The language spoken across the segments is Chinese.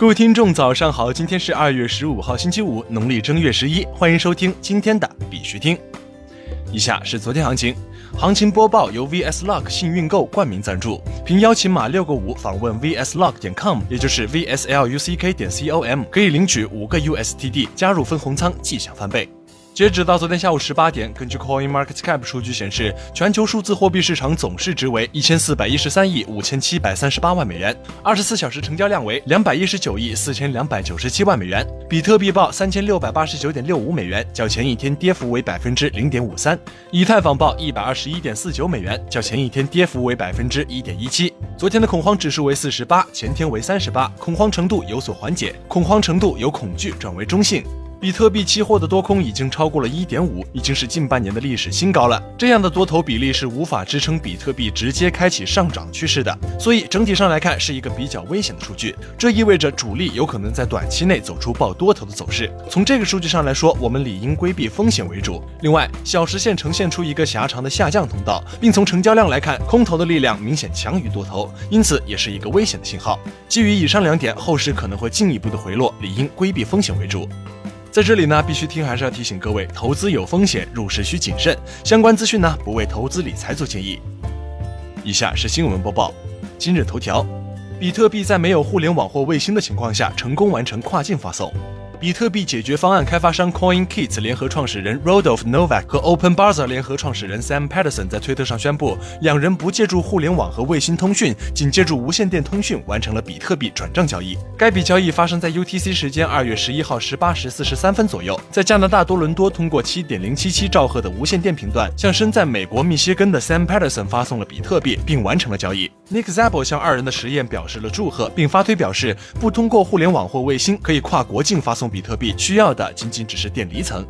各位听众，早上好！今天是二月十五号，星期五，农历正月十一。欢迎收听今天的必须听。以下是昨天行情，行情播报由 VS Lock 幸运购冠名赞助。凭邀请码六个五访问 VS Lock 点 com，也就是 VSLUCK 点 com，可以领取五个 USTD，加入分红仓，即享翻倍。截止到昨天下午十八点，根据 Coin Market Cap 数据显示，全球数字货币市场总市值为一千四百一十三亿五千七百三十八万美元，二十四小时成交量为两百一十九亿四千两百九十七万美元。比特币报三千六百八十九点六五美元，较前一天跌幅为百分之零点五三。以太坊报一百二十一点四九美元，较前一天跌幅为百分之一点一七。昨天的恐慌指数为四十八，前天为三十八，恐慌程度有所缓解，恐慌程度由恐惧转为中性。比特币期货的多空已经超过了一点五，已经是近半年的历史新高了。这样的多头比例是无法支撑比特币直接开启上涨趋势的，所以整体上来看是一个比较危险的数据。这意味着主力有可能在短期内走出爆多头的走势。从这个数据上来说，我们理应规避风险为主。另外，小时线呈现出一个狭长的下降通道，并从成交量来看，空头的力量明显强于多头，因此也是一个危险的信号。基于以上两点，后市可能会进一步的回落，理应规避风险为主。在这里呢，必须听还是要提醒各位，投资有风险，入市需谨慎。相关资讯呢，不为投资理财做建议。以下是新闻播报。今日头条：比特币在没有互联网或卫星的情况下，成功完成跨境发送。比特币解决方案开发商 CoinKit 联合创始人 Rodolph Novak 和 OpenBazaar 联合创始人 Sam Patterson 在推特上宣布，两人不借助互联网和卫星通讯，仅借助无线电通讯完成了比特币转账交易。该笔交易发生在 UTC 时间二月十一号十八时四十三分左右，在加拿大多伦多通过七点零七七兆赫的无线电频段，向身在美国密歇根的 Sam Patterson 发送了比特币，并完成了交易。Nick Zabo 向二人的实验表示了祝贺，并发推表示，不通过互联网或卫星可以跨国境发送。比特币需要的仅仅只是电离层。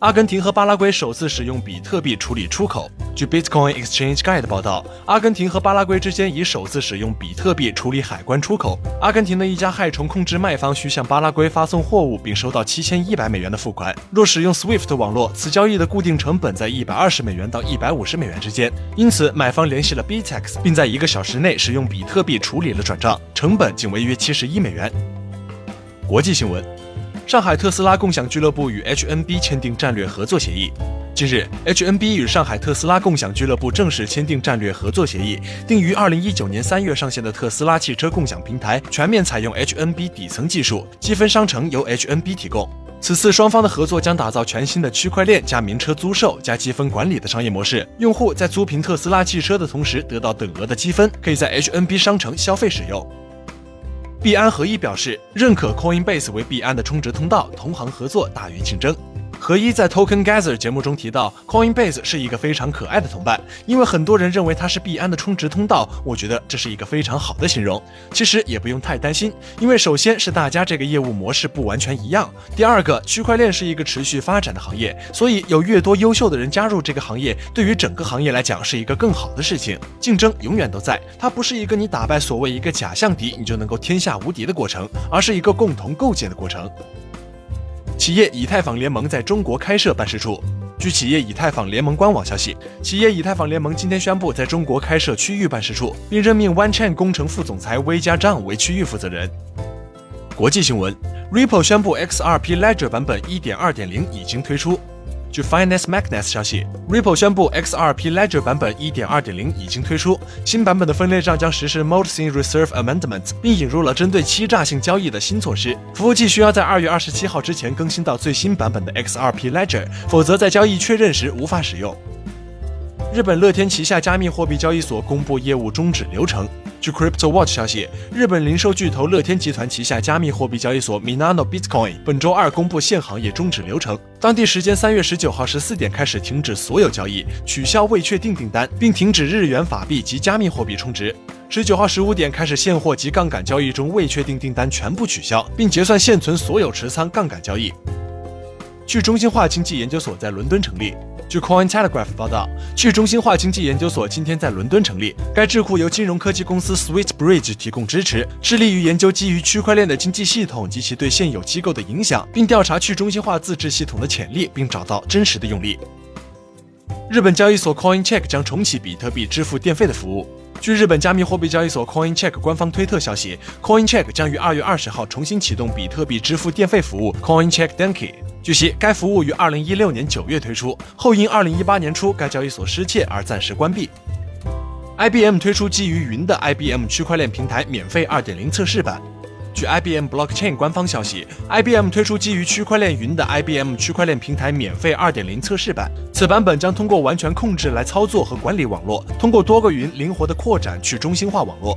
阿根廷和巴拉圭首次使用比特币处理出口。据 Bitcoin Exchange Guide 报道，阿根廷和巴拉圭之间已首次使用比特币处理海关出口。阿根廷的一家害虫控制卖方需向巴拉圭发送货物，并收到七千一百美元的付款。若使用 Swift 网络，此交易的固定成本在一百二十美元到一百五十美元之间。因此，买方联系了 Bitex，并在一个小时内使用比特币处理了转账，成本仅为约七十一美元。国际新闻：上海特斯拉共享俱乐部与 HNB 签订战略合作协议。近日，HNB 与上海特斯拉共享俱乐部正式签订战略合作协议，定于二零一九年三月上线的特斯拉汽车共享平台全面采用 HNB 底层技术，积分商城由 HNB 提供。此次双方的合作将打造全新的区块链加名车租售加积分管理的商业模式，用户在租凭特斯拉汽车的同时得到等额的积分，可以在 HNB 商城消费使用。币安合一表示认可 Coinbase 为币安的充值通道，同行合作大于竞争。何一在 Token Gather 节目中提到，Coinbase 是一个非常可爱的同伴，因为很多人认为它是币安的充值通道。我觉得这是一个非常好的形容。其实也不用太担心，因为首先是大家这个业务模式不完全一样，第二个区块链是一个持续发展的行业，所以有越多优秀的人加入这个行业，对于整个行业来讲是一个更好的事情。竞争永远都在，它不是一个你打败所谓一个假象敌你就能够天下无敌的过程，而是一个共同构建的过程。企业以太坊联盟在中国开设办事处。据企业以太坊联盟官网消息，企业以太坊联盟今天宣布在中国开设区域办事处，并任命 OneChain 工程副总裁威加张为区域负责人。国际新闻：Ripple 宣布 XRP Ledger 版本1.2.0已经推出。据 Finance Magnet 消息，Ripple 宣布 XRP Ledger 版本1.2.0已经推出，新版本的分类账将实施 Multisig Reserve Amendment，并引入了针对欺诈性交易的新措施。服务器需要在2月27号之前更新到最新版本的 XRP Ledger，否则在交易确认时无法使用。日本乐天旗下加密货币交易所公布业务终止流程。据 Crypto Watch 消息，日本零售巨头乐天集团旗下加密货币交易所 Minano Bitcoin 本周二公布现行业终止流程。当地时间三月十九号十四点开始停止所有交易，取消未确定订单，并停止日元、法币及加密货币充值。十九号十五点开始现货及杠杆交易中未确定订单全部取消，并结算现存所有持仓杠杆交易。去中心化经济研究所在伦敦成立。据 Coin Telegraph 报道，去中心化经济研究所今天在伦敦成立。该智库由金融科技公司 Sweetbridge 提供支持，致力于研究基于区块链的经济系统及其对现有机构的影响，并调查去中心化自治系统的潜力，并找到真实的用例。日本交易所 CoinCheck 将重启比特币支付电费的服务。据日本加密货币交易所 CoinCheck 官方推特消息，CoinCheck 将于二月二十号重新启动比特币支付电费服务 CoinCheck Denki。据悉，该服务于二零一六年九月推出，后因二零一八年初该交易所失窃而暂时关闭。IBM 推出基于云的 IBM 区块链平台免费二点零测试版。据 IBM Blockchain 官方消息，IBM 推出基于区块链云的 IBM 区块链平台免费2.0测试版。此版本将通过完全控制来操作和管理网络，通过多个云灵活的扩展去中心化网络。